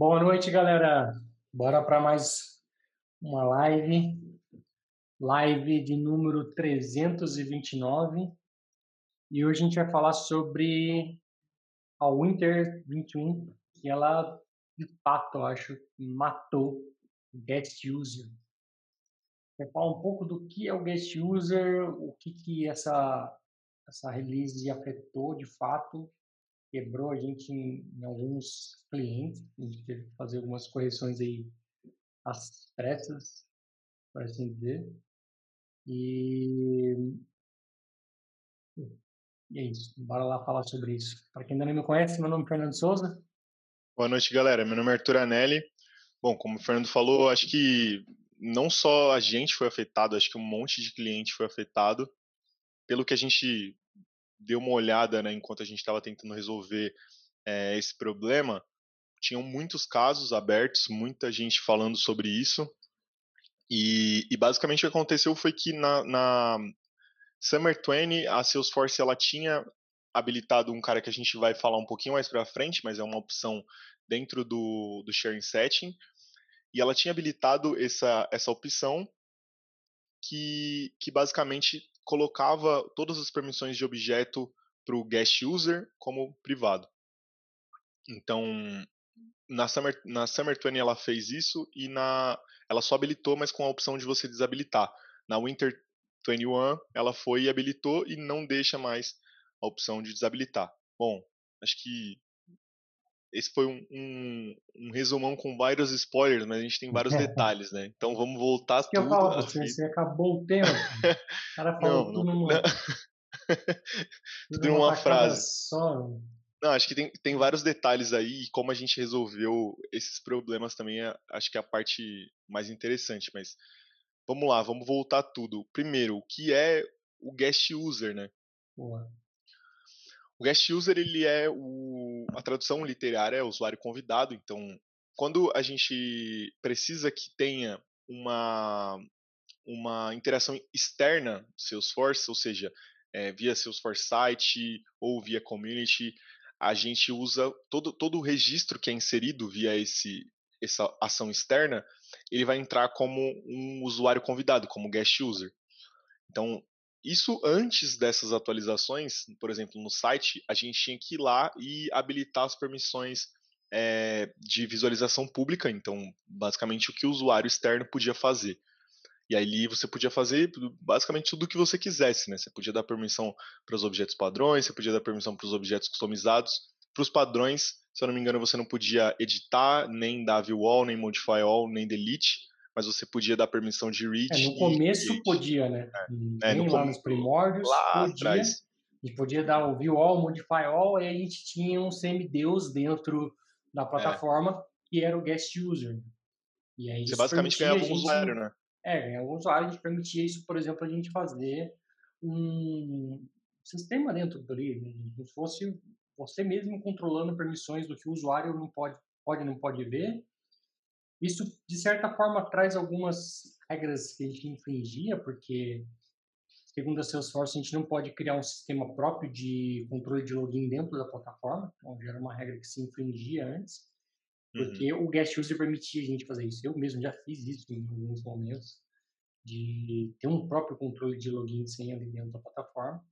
Boa noite, galera. Bora para mais uma live. Live de número 329. E hoje a gente vai falar sobre a Winter 21, que ela, de fato, eu acho, matou o guest user. Vai falar um pouco do que é o guest user, o que, que essa, essa release afetou de fato quebrou a gente em, em, alguns clientes, a gente teve que fazer algumas correções aí às pressas, por assim dizer. E, e é isso, bora lá falar sobre isso. Para quem ainda não me conhece, meu nome é Fernando Souza. Boa noite, galera. Meu nome é Arthur Anelli. Bom, como o Fernando falou, acho que não só a gente foi afetado, acho que um monte de cliente foi afetado. Pelo que a gente deu uma olhada, né, enquanto a gente estava tentando resolver é, esse problema, tinham muitos casos abertos, muita gente falando sobre isso. E, e basicamente o que aconteceu foi que na, na Summer 20, a Salesforce ela tinha habilitado um cara que a gente vai falar um pouquinho mais para frente, mas é uma opção dentro do, do sharing setting. E ela tinha habilitado essa, essa opção que, que basicamente colocava todas as permissões de objeto para o guest user como privado. Então, na Summer, na Summer 20 ela fez isso e na ela só habilitou, mas com a opção de você desabilitar. Na Winter 21 ela foi e habilitou e não deixa mais a opção de desabilitar. Bom, acho que esse foi um, um, um, resumão com vários spoilers, mas a gente tem vários detalhes, né? Então vamos voltar que tudo. Eu falo, você, você acabou o tempo. O cara falou não, tudo não, numa, tudo numa, numa frase. Só. Não, acho que tem, tem vários detalhes aí e como a gente resolveu esses problemas também, é, acho que é a parte mais interessante, mas vamos lá, vamos voltar tudo. Primeiro, o que é o guest user, né? Boa. O guest user ele é o, a tradução literária é usuário convidado. Então, quando a gente precisa que tenha uma uma interação externa Salesforce, ou seja, é, via Salesforce Site ou via Community, a gente usa todo, todo o registro que é inserido via esse, essa ação externa, ele vai entrar como um usuário convidado, como guest user. Então, isso antes dessas atualizações, por exemplo, no site, a gente tinha que ir lá e habilitar as permissões é, de visualização pública, então, basicamente, o que o usuário externo podia fazer. E aí você podia fazer basicamente tudo o que você quisesse, né? Você podia dar permissão para os objetos padrões, você podia dar permissão para os objetos customizados. Para os padrões, se eu não me engano, você não podia editar, nem dar view all, nem modify all, nem delete mas você podia dar permissão de read. É, no começo e, podia, né? É, Bem é, lá nos primórdios, lá podia. Atrás. E podia dar o view all, modify all, e a gente tinha um semideus dentro da é. plataforma, é. que era o guest user. E aí você basicamente ganhava um usuário, né? É, ganhava um usuário, a gente permitia isso, por exemplo, a gente fazer um sistema dentro dele, né? como se fosse você mesmo controlando permissões do que o usuário não pode, pode não pode ver, isso, de certa forma, traz algumas regras que a gente infringia, porque, segundo a Salesforce, a gente não pode criar um sistema próprio de controle de login dentro da plataforma, onde era uma regra que se infringia antes, porque uhum. o guest user permitia a gente fazer isso. Eu mesmo já fiz isso em alguns momentos, de ter um próprio controle de login e senha ali dentro da plataforma.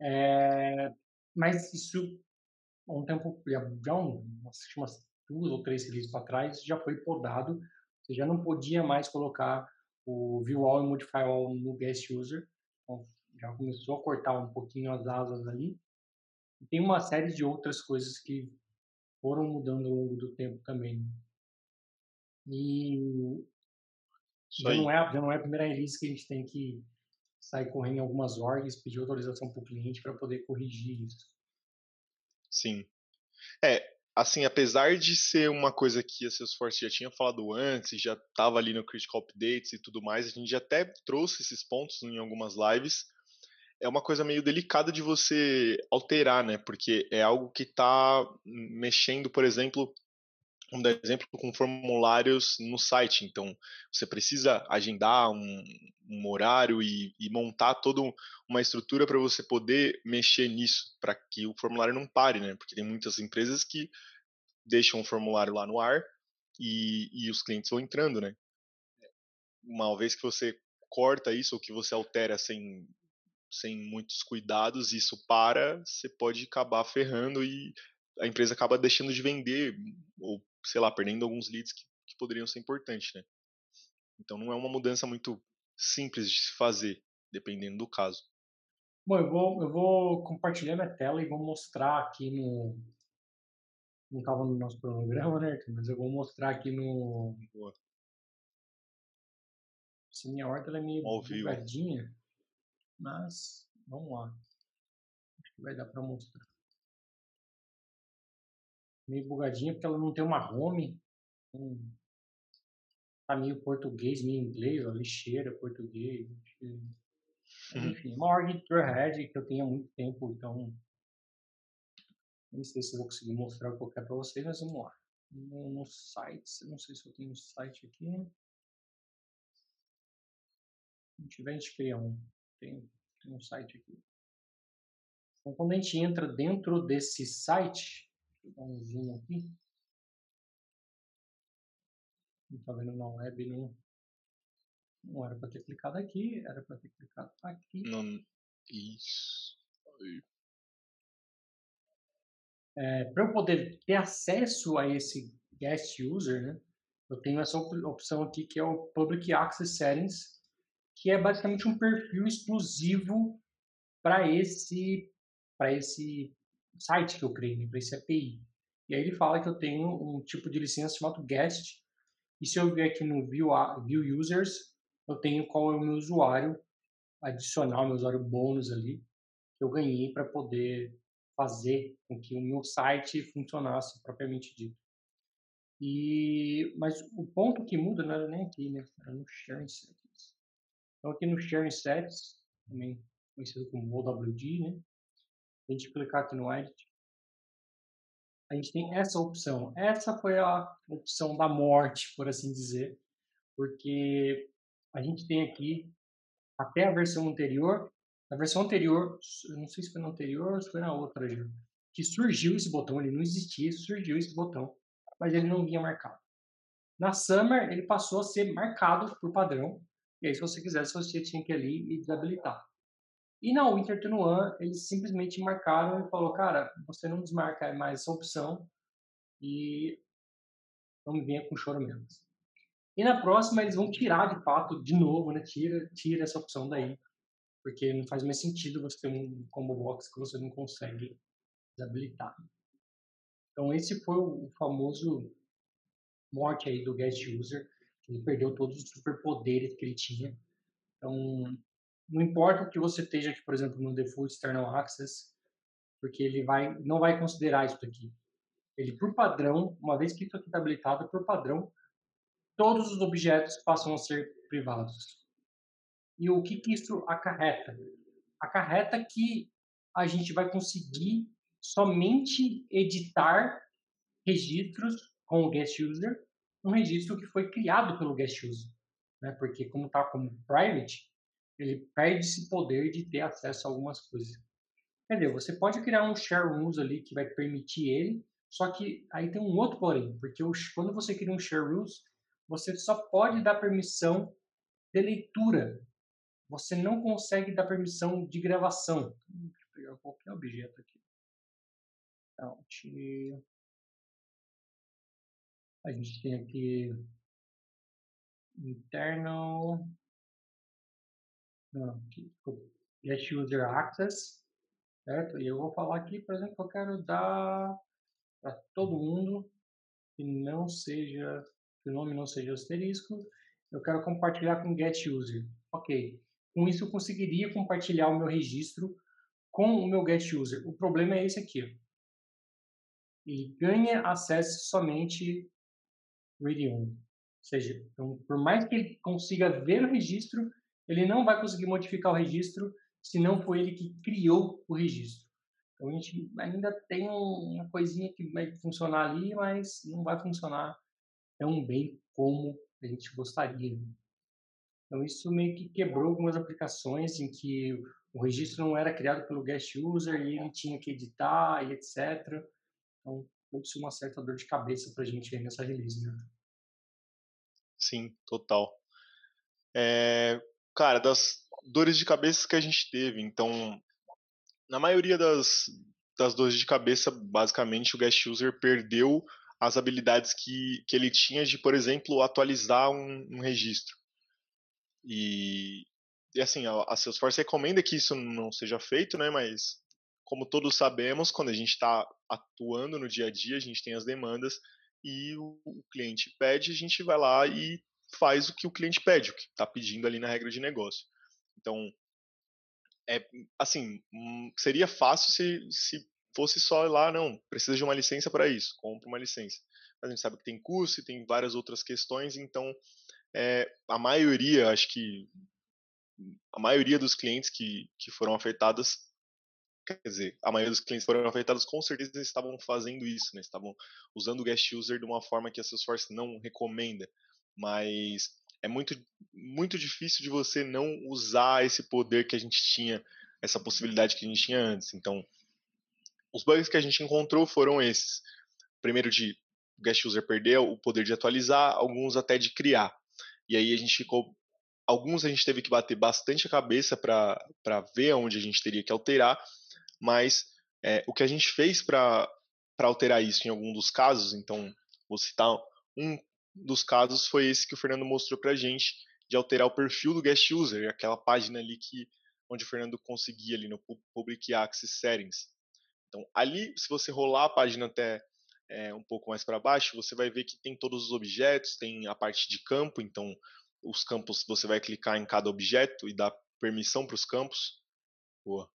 É, mas isso, há um tempo, já, já um, umas duas ou três releases para trás, já foi podado. Você já não podia mais colocar o view all e modify all no guest user. Então, já começou a cortar um pouquinho as asas ali. E tem uma série de outras coisas que foram mudando ao longo do tempo também. E já não, é, já não é a primeira release que a gente tem que sair correndo em algumas orgs, pedir autorização para o cliente para poder corrigir isso. Sim. É, assim, apesar de ser uma coisa que a Salesforce já tinha falado antes, já estava ali no Critical Updates e tudo mais, a gente já até trouxe esses pontos em algumas lives, é uma coisa meio delicada de você alterar, né? Porque é algo que está mexendo, por exemplo, vamos dar exemplo com formulários no site. Então, você precisa agendar um, um horário e, e, montar toda uma estrutura para você poder mexer nisso, para que o formulário não pare, né? Porque tem muitas empresas que deixam um formulário lá no ar e, e os clientes vão entrando, né? Uma vez que você corta isso ou que você altera sem, sem muitos cuidados, isso para, você pode acabar ferrando e a empresa acaba deixando de vender ou, sei lá, perdendo alguns leads que, que poderiam ser importantes, né? Então não é uma mudança muito simples de se fazer, dependendo do caso. Bom, eu vou, eu vou compartilhar minha tela e vou mostrar aqui no. Não estava no nosso programa, né? Mas eu vou mostrar aqui no. Boa. Essa minha horta é meio bugadinha, mas vamos lá. Acho que vai dar para mostrar. Meio bugadinha porque ela não tem uma home. Um, tá meio português, meio inglês, ó, lixeira, português. Uhum. Enfim, uma org Trailhead que eu tenho há muito tempo, então não sei se eu vou conseguir mostrar qualquer para vocês, mas vamos lá. No, no site, não sei se eu tenho um site aqui. Se não tiver, a gente cria um. Tem, tem um site aqui. Então, quando a gente entra dentro desse site, dar um zoom aqui. Não está vendo na web, não, não era para ter clicado aqui, era para ter clicado aqui. Não, isso. É, para eu poder ter acesso a esse guest user, né, eu tenho essa opção aqui que é o Public Access Settings, que é basicamente um perfil exclusivo para esse para esse site que eu criei, né, para esse API. E aí ele fala que eu tenho um tipo de licença chamado guest. E se eu vier aqui no view, view users, eu tenho qual é o meu usuário adicional, meu usuário bônus ali, que eu ganhei para poder fazer com que o meu site funcionasse propriamente dito. E, mas o ponto que muda não era nem aqui, né? Era no Sharing Settings. Então aqui no Sharing Settings, também conhecido como OWD, né? A gente clicar aqui no Edit, a gente tem essa opção. Essa foi a opção da morte, por assim dizer, porque a gente tem aqui até a versão anterior. Na versão anterior, não sei se foi na anterior ou se foi na outra já, que surgiu esse botão, ele não existia, surgiu esse botão, mas ele não vinha marcado. Na Summer, ele passou a ser marcado por padrão, e aí se você quisesse, você tinha que ir ali e desabilitar. E na Winter One, eles simplesmente marcaram e falou, cara, você não desmarca mais essa opção e não me venha com choro menos. E na próxima eles vão tirar de fato, de novo, né? Tira, tira essa opção daí. Porque não faz mais sentido você ter um combo box que você não consegue desabilitar. Então esse foi o famoso morte aí do guest user. Ele perdeu todos os superpoderes que ele tinha. Então, não importa o que você esteja aqui, por exemplo, no default external access, porque ele vai, não vai considerar isso aqui. Ele, por padrão, uma vez que isso aqui está habilitado, por padrão, todos os objetos passam a ser privados. E o que, que isso acarreta? Acarreta que a gente vai conseguir somente editar registros com o guest user, um registro que foi criado pelo guest user. Né? Porque como está como private, ele perde esse poder de ter acesso a algumas coisas. Entendeu? Você pode criar um share rules ali que vai permitir ele, só que aí tem um outro porém, porque quando você cria um share rules, você só pode dar permissão de leitura. Você não consegue dar permissão de gravação. Deixa eu pegar qualquer objeto aqui. Então, a gente tem aqui internal get user access, certo? E eu vou falar aqui, por exemplo, eu quero dar para todo mundo que não seja que o nome não seja asterisco, eu quero compartilhar com get user. Ok. Com isso eu conseguiria compartilhar o meu registro com o meu get user. O problema é esse aqui. Ele ganha acesso somente read only. Ou seja, então, por mais que ele consiga ver o registro, ele não vai conseguir modificar o registro se não foi ele que criou o registro. Então a gente ainda tem uma coisinha que vai funcionar ali, mas não vai funcionar tão bem como a gente gostaria. Né? Então isso meio que quebrou algumas aplicações em que o registro não era criado pelo guest user e ele tinha que editar e etc. Então trouxe uma certa dor de cabeça para a gente aí nessa release, né? Sim, total. É, cara, das dores de cabeça que a gente teve, então, na maioria das, das dores de cabeça, basicamente o guest user perdeu as habilidades que, que ele tinha de, por exemplo, atualizar um, um registro. E, e assim, a, a Salesforce recomenda que isso não seja feito, né? Mas como todos sabemos, quando a gente está atuando no dia a dia, a gente tem as demandas e o, o cliente pede, a gente vai lá e faz o que o cliente pede, o que está pedindo ali na regra de negócio. Então, é assim, hum, seria fácil se, se fosse só lá, não, precisa de uma licença para isso, compra uma licença. Mas a gente sabe que tem custo e tem várias outras questões, então é, a maioria, acho que a maioria dos clientes que, que foram afetados, quer dizer, a maioria dos clientes foram afetados com certeza estavam fazendo isso, né? estavam usando o guest user de uma forma que a Salesforce não recomenda, mas é muito, muito difícil de você não usar esse poder que a gente tinha, essa possibilidade que a gente tinha antes. Então, os bugs que a gente encontrou foram esses. Primeiro de o guest user perder o poder de atualizar, alguns até de criar. E aí a gente ficou alguns a gente teve que bater bastante a cabeça para ver onde a gente teria que alterar, mas é, o que a gente fez para alterar isso em algum dos casos, então vou citar um dos casos foi esse que o Fernando mostrou para a gente, de alterar o perfil do guest user, aquela página ali que onde o Fernando conseguia ali no Public Access Settings. Então ali, se você rolar a página até é, um pouco mais para baixo, você vai ver que tem todos os objetos, tem a parte de campo, então os campos, você vai clicar em cada objeto e dar permissão para os campos. Boa.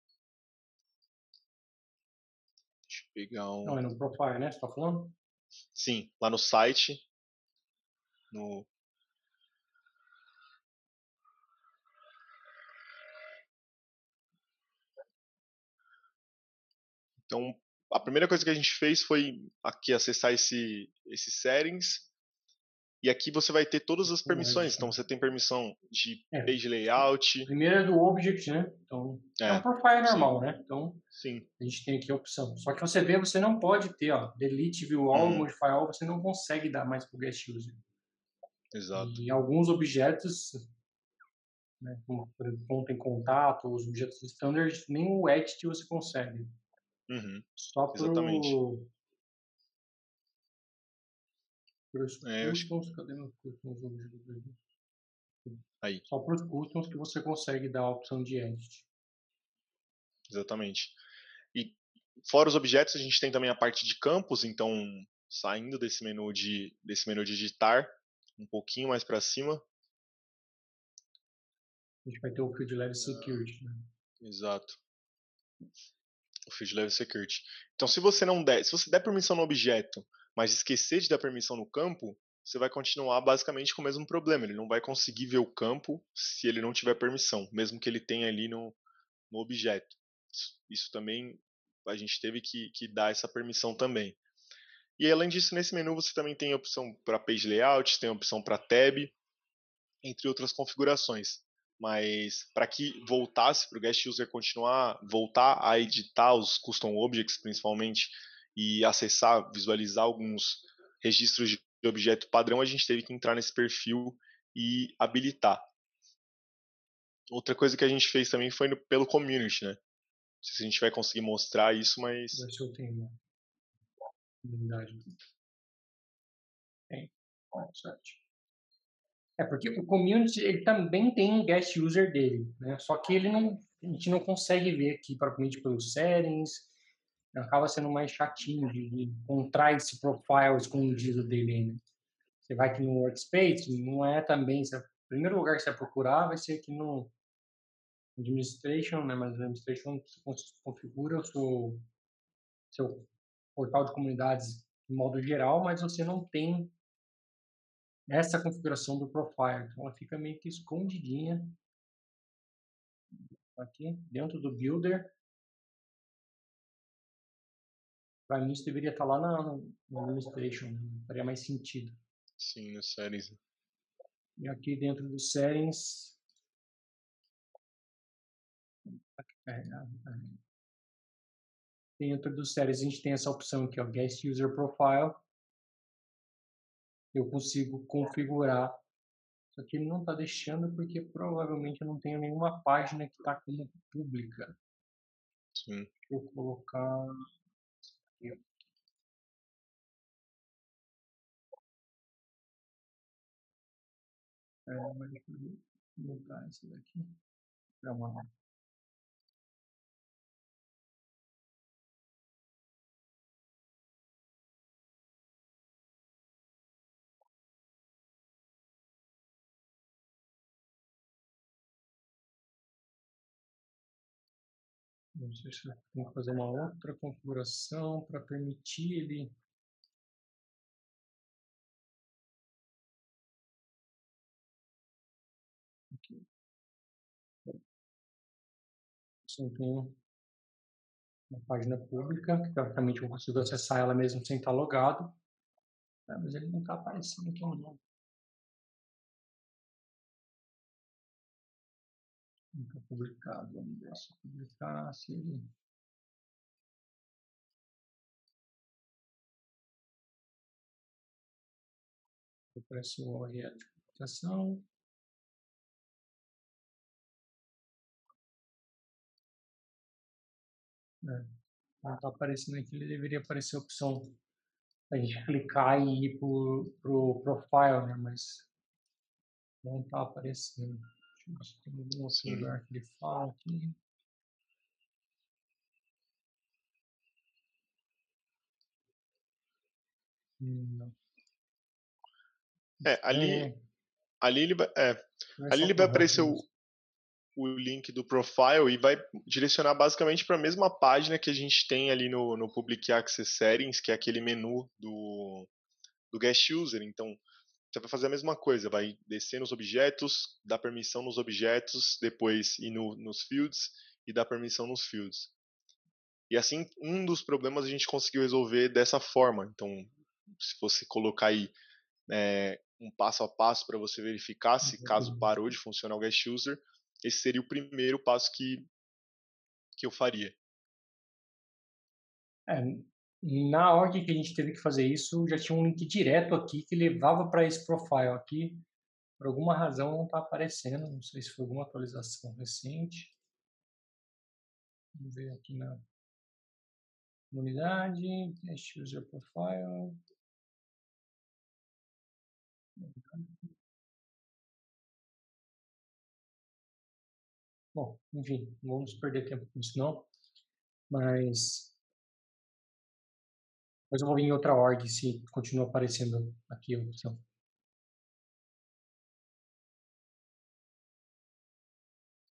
Deixa eu pegar um. Não, é no profile, né? Você está falando? Sim, lá no site. No. Então, a primeira coisa que a gente fez foi aqui acessar esse, esse settings e aqui você vai ter todas as permissões. Então você tem permissão de é. page layout. Primeiro é do object, né? Então é, é um profile normal, sim. né? Então sim. a gente tem aqui a opção. Só que você vê, você não pode ter, ó, delete view all, hum. modify all, você não consegue dar mais para o guest user. Exato. E alguns objetos, né, como por exemplo, ponto em contato, os objetos standard, nem o edit você consegue. Uhum. Só para para é, customs, cadê meu customs Aí. Só para os customs que você consegue dar a opção de edit. Exatamente. E fora os objetos, a gente tem também a parte de campos, então saindo desse menu de desse menu de editar um pouquinho mais para cima. A gente vai ter o Field Level Security. Né? Exato. O Field Level Security. Então, se você não der, se você der permissão no objeto mas esquecer de dar permissão no campo, você vai continuar basicamente com o mesmo problema. Ele não vai conseguir ver o campo se ele não tiver permissão, mesmo que ele tenha ali no, no objeto. Isso também a gente teve que, que dar essa permissão também. E além disso, nesse menu você também tem a opção para page layout, tem a opção para tab, entre outras configurações. Mas para que voltasse para o guest user continuar, voltar a editar os custom objects, principalmente, e acessar, visualizar alguns registros de objeto padrão, a gente teve que entrar nesse perfil e habilitar. Outra coisa que a gente fez também foi no, pelo community, né? Não sei se a gente vai conseguir mostrar isso, mas. Deixa eu comunidade. Tem. É porque o community ele também tem um guest user dele, né? Só que ele não, a gente não consegue ver aqui propriamente pelos settings, acaba sendo mais chatinho de, encontrar esse profile escondido dele. Né? Você vai aqui no Workspace, não é também. Se, o primeiro lugar que você vai procurar vai ser aqui no Administration, né? Mas Administration você configura o seu, seu portal de comunidades de modo geral, mas você não tem essa configuração do profile. Então ela fica meio que escondidinha aqui dentro do Builder para mim isso deveria estar tá lá na, no administration, né? faria mais sentido. Sim, no settings. E aqui dentro do settings dentro do Series a gente tem essa opção aqui, ó, Guest User Profile. Eu consigo configurar. Só que ele não está deixando porque provavelmente eu não tenho nenhuma página que está como pública. Sim. Vou colocar aqui, É, mudar isso daqui para uma Sei se tem que fazer uma outra configuração para permitir ele aqui. Sim, tem uma página pública, que teoricamente eu consigo acessar ela mesmo sem estar logado, né, mas ele não está aparecendo aqui não. Publicado, vamos ver se publicar, se ele... Aparece o URL de publicação. É, não está aparecendo aqui, ele deveria aparecer a opção a gente clicar e ir para o profile, né? mas não está aparecendo. Acho que tem algum outro lugar que ele fala aqui. Não. É, ali, é. ali ele vai, é, ali ele vai aparecer o, o link do profile e vai direcionar basicamente para a mesma página que a gente tem ali no, no Public Access Settings, que é aquele menu do, do Guest User. Então, você vai fazer a mesma coisa, vai descer nos objetos, dar permissão nos objetos, depois ir no, nos fields e dar permissão nos fields. E assim, um dos problemas a gente conseguiu resolver dessa forma. Então, se você colocar aí é, um passo a passo para você verificar se caso parou de funcionar o guest user, esse seria o primeiro passo que, que eu faria. É, na ordem que a gente teve que fazer isso, já tinha um link direto aqui que levava para esse profile aqui. Por alguma razão não está aparecendo, não sei se foi alguma atualização recente. Vamos ver aqui na comunidade, test user profile. Bom, enfim, não vamos perder tempo com isso não, mas mas eu vou vir em outra ordem se continua aparecendo aqui a opção.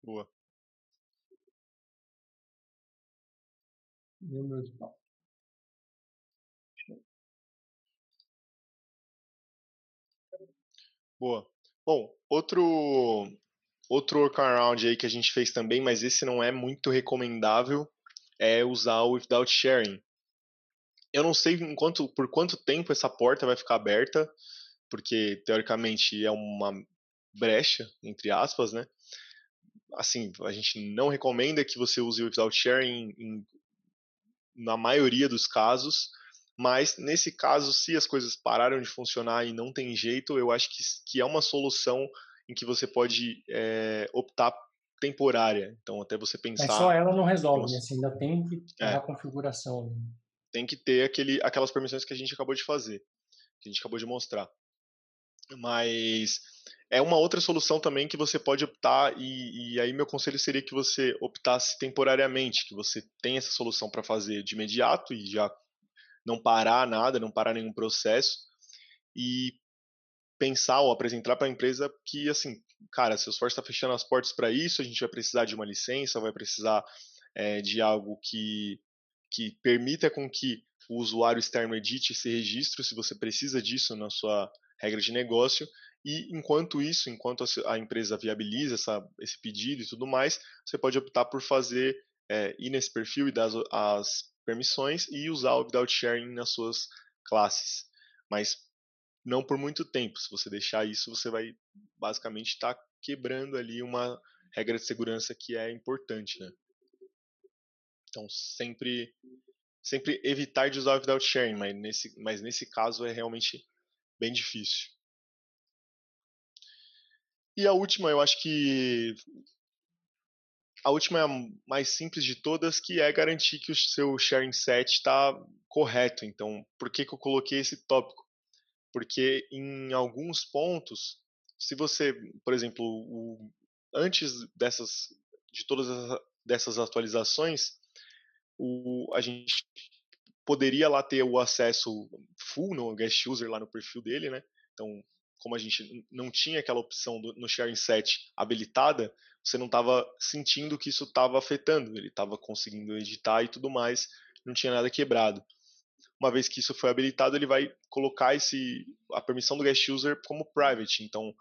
Boa. Número de pau. Boa. Bom, outro outro workaround aí que a gente fez também, mas esse não é muito recomendável, é usar o without sharing. Eu não sei enquanto, por quanto tempo essa porta vai ficar aberta, porque teoricamente é uma brecha, entre aspas, né? Assim, a gente não recomenda que você use o without sharing em, na maioria dos casos, mas nesse caso, se as coisas pararam de funcionar e não tem jeito, eu acho que, que é uma solução em que você pode é, optar temporária. Então, até você pensar. Mas só ela não resolve, né? Você ainda tem que ter é. a configuração. Tem que ter aquele, aquelas permissões que a gente acabou de fazer, que a gente acabou de mostrar. Mas é uma outra solução também que você pode optar, e, e aí meu conselho seria que você optasse temporariamente, que você tenha essa solução para fazer de imediato e já não parar nada, não parar nenhum processo, e pensar ou apresentar para a empresa que, assim, cara, Salesforce está fechando as portas para isso, a gente vai precisar de uma licença, vai precisar é, de algo que que permita com que o usuário externo edite esse registro, se você precisa disso na sua regra de negócio, e enquanto isso, enquanto a empresa viabiliza essa, esse pedido e tudo mais, você pode optar por fazer, é, ir nesse perfil e dar as, as permissões e usar o without sharing nas suas classes. Mas não por muito tempo. Se você deixar isso, você vai basicamente estar tá quebrando ali uma regra de segurança que é importante, né? Então, sempre sempre evitar de usar o without sharing, mas nesse, mas nesse caso é realmente bem difícil. E a última, eu acho que a última é a mais simples de todas, que é garantir que o seu sharing set está correto. Então, por que, que eu coloquei esse tópico? Porque em alguns pontos, se você, por exemplo, o, antes dessas, de todas dessas atualizações, o, a gente poderia lá ter o acesso full no guest user lá no perfil dele, né? Então, como a gente não tinha aquela opção do, no sharing set habilitada, você não estava sentindo que isso estava afetando, ele estava conseguindo editar e tudo mais, não tinha nada quebrado. Uma vez que isso foi habilitado, ele vai colocar esse, a permissão do guest user como private. Então,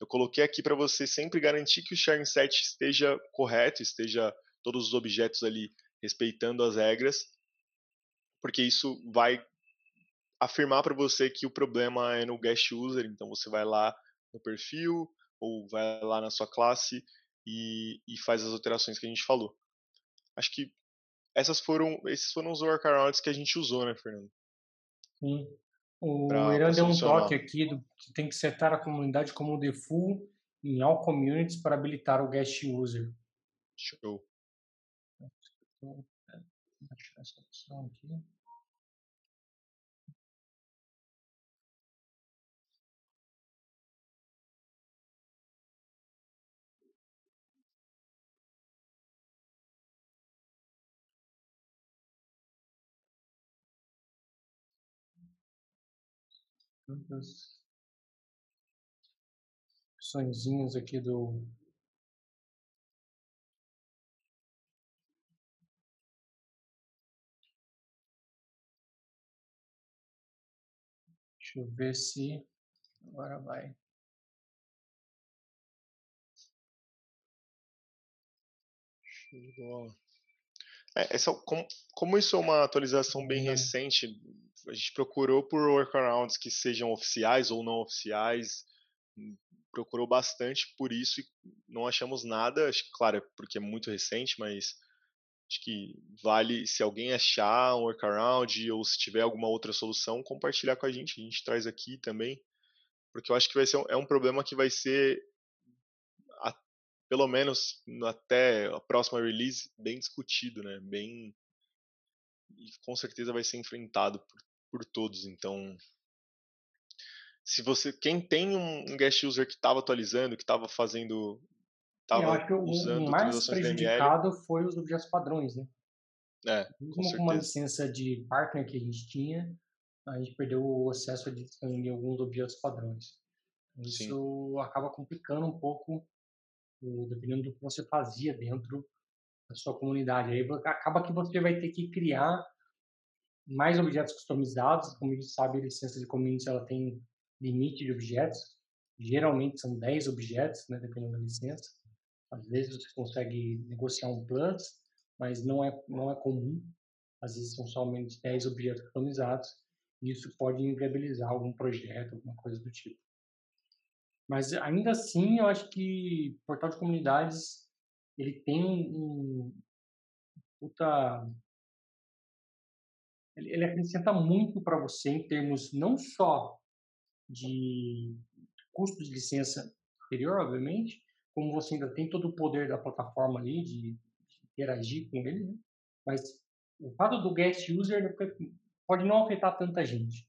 eu coloquei aqui para você sempre garantir que o sharing set esteja correto, esteja todos os objetos ali respeitando as regras, porque isso vai afirmar para você que o problema é no guest user, então você vai lá no perfil ou vai lá na sua classe e, e faz as alterações que a gente falou. Acho que essas foram, esses foram os workarounds que a gente usou, né, Fernando? Sim. O pra, Irã deu um toque aqui do que tem que setar a comunidade como default em all communities para habilitar o guest user. Show. Então, vou tirar essa opção aqui. tantas opçõezinhas aqui do Deixa eu ver se agora vai. Show de bola. É, essa, como, como, isso é uma atualização bem uhum. recente, a gente procurou por workarounds que sejam oficiais ou não oficiais, procurou bastante por isso e não achamos nada, claro, é porque é muito recente, mas acho que vale, se alguém achar um workaround ou se tiver alguma outra solução, compartilhar com a gente, a gente traz aqui também, porque eu acho que vai ser é um problema que vai ser a, pelo menos até a próxima release bem discutido, né? Bem e com certeza vai ser enfrentado por por todos. Então, se você, quem tem um, guest user que estava atualizando, que estava fazendo, estava usando o mais prejudicado foi os objetos padrões, né? É, Mesmo com uma licença de partner que a gente tinha, a gente perdeu o acesso a em alguns objetos padrões. Isso Sim. acaba complicando um pouco, dependendo do que você fazia dentro da sua comunidade. Aí acaba que você vai ter que criar mais objetos customizados. Como a gente sabe, a licença de community ela tem limite de objetos. Geralmente são 10 objetos, né, dependendo da licença. Às vezes você consegue negociar um plus, mas não é, não é comum. Às vezes são somente 10 objetos customizados. E isso pode inviabilizar algum projeto, alguma coisa do tipo. Mas ainda assim, eu acho que o portal de comunidades ele tem um puta ele, ele acrescenta muito para você em termos não só de custo de licença superior, obviamente, como você ainda tem todo o poder da plataforma ali de, interagir com ele, né? mas o fato do guest user pode não afetar tanta gente.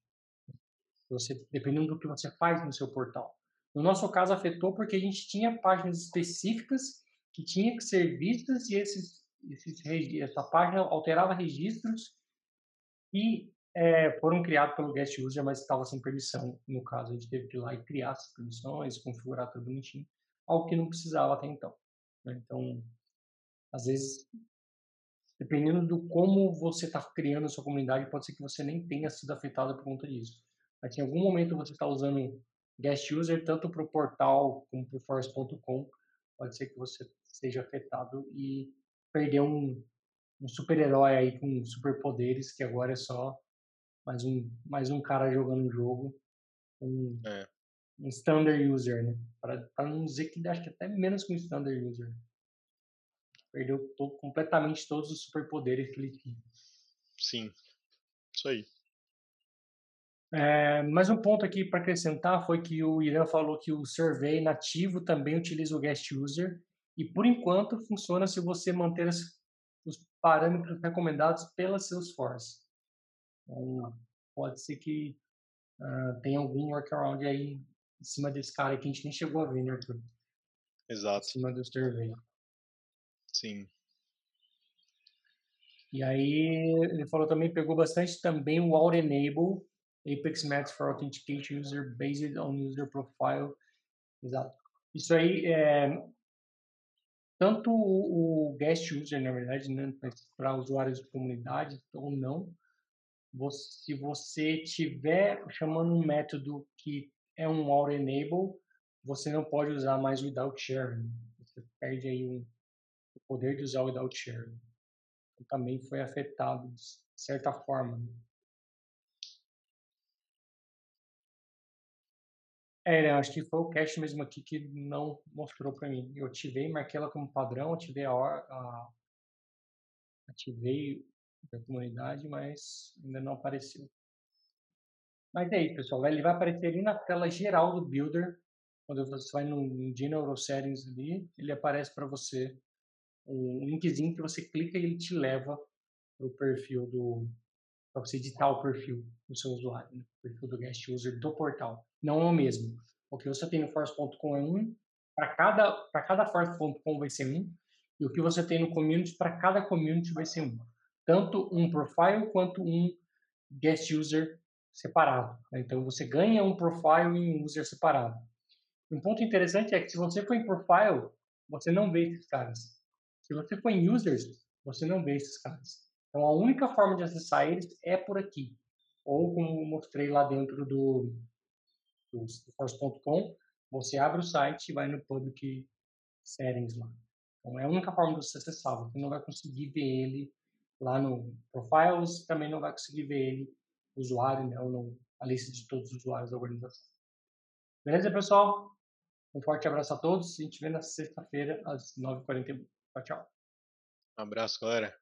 Você, dependendo do que você faz no seu portal. No nosso caso afetou porque a gente tinha páginas específicas que tinham que ser vistas e esses, esses, essa página alterava registros e é, foram criados pelo guest user, mas estava sem permissão. No caso, a gente teve que ir lá e criar essas permissões, configurar tudo bonitinho, algo que não precisava até então. Né? Então, às vezes, dependendo do como você está criando a sua comunidade, pode ser que você nem tenha sido afetado por conta disso. Mas em algum momento você está usando guest user tanto para o portal como para o force.com, pode ser que você seja afetado e perder um, um super-herói aí com superpoderes, que agora é só mais um, mais um cara jogando um jogo. Um, é. Um standard user, né? Para não dizer que acho que até menos que um standard user. Perdeu todo, completamente todos os superpoderes que ele tinha. Sim, isso aí. É, mais um ponto aqui para acrescentar foi que o Irã falou que o survey nativo também utiliza o guest user e por enquanto funciona se você manter as, os parâmetros recomendados pela Salesforce. Então, pode ser que uh, tenha algum workaround aí em cima desse cara que a gente nem chegou a ver, né, Arthur? Exato. Em cima do survey. Sim. E aí ele falou também, pegou bastante também o Auto Enable, Apex Max for Authentication User Based on User Profile. Exato. Isso aí é tanto o, guest user, na verdade, né, para usuários de comunidade ou não, você, se você tiver chamando um método que é um auto enable, você não pode usar mais o without share. Você perde aí um, o poder de usar o without share. Então, também foi afetado de certa forma. Né? É, acho que foi o cache mesmo aqui que não mostrou para mim. Eu ativei, marquei ela como padrão, ativei a, a ativei a comunidade, mas ainda não apareceu. Mas é isso, pessoal. Ele vai aparecer ali na tela geral do Builder. Quando você vai no, General Settings ali, ele aparece para você um linkzinho que você clica e ele te leva para o perfil do, para você editar o perfil do seu usuário, né? o perfil do guest user do portal. Não é o mesmo. O que você tem no force.com é um, para cada, cada force.com vai ser um, e o que você tem no community, para cada community vai ser um. Tanto um profile quanto um guest user separado. Né? Então você ganha um profile e um user separado. Um ponto interessante é que se você for em profile, você não vê esses caras. Se você for em users, você não vê esses caras. Então, a única forma de acessar eles é por aqui. Ou, como mostrei lá dentro do, do Force.com, você abre o site e vai no Public Settings lá. Então, é a única forma de você acessar. Você não vai conseguir ver ele lá no Profiles, também não vai conseguir ver ele, usuário, né, ou no, a lista de todos os usuários da organização. Beleza, pessoal? Um forte abraço a todos. A gente vê na sexta-feira, às 9h41. Tchau, tchau. Um abraço, galera.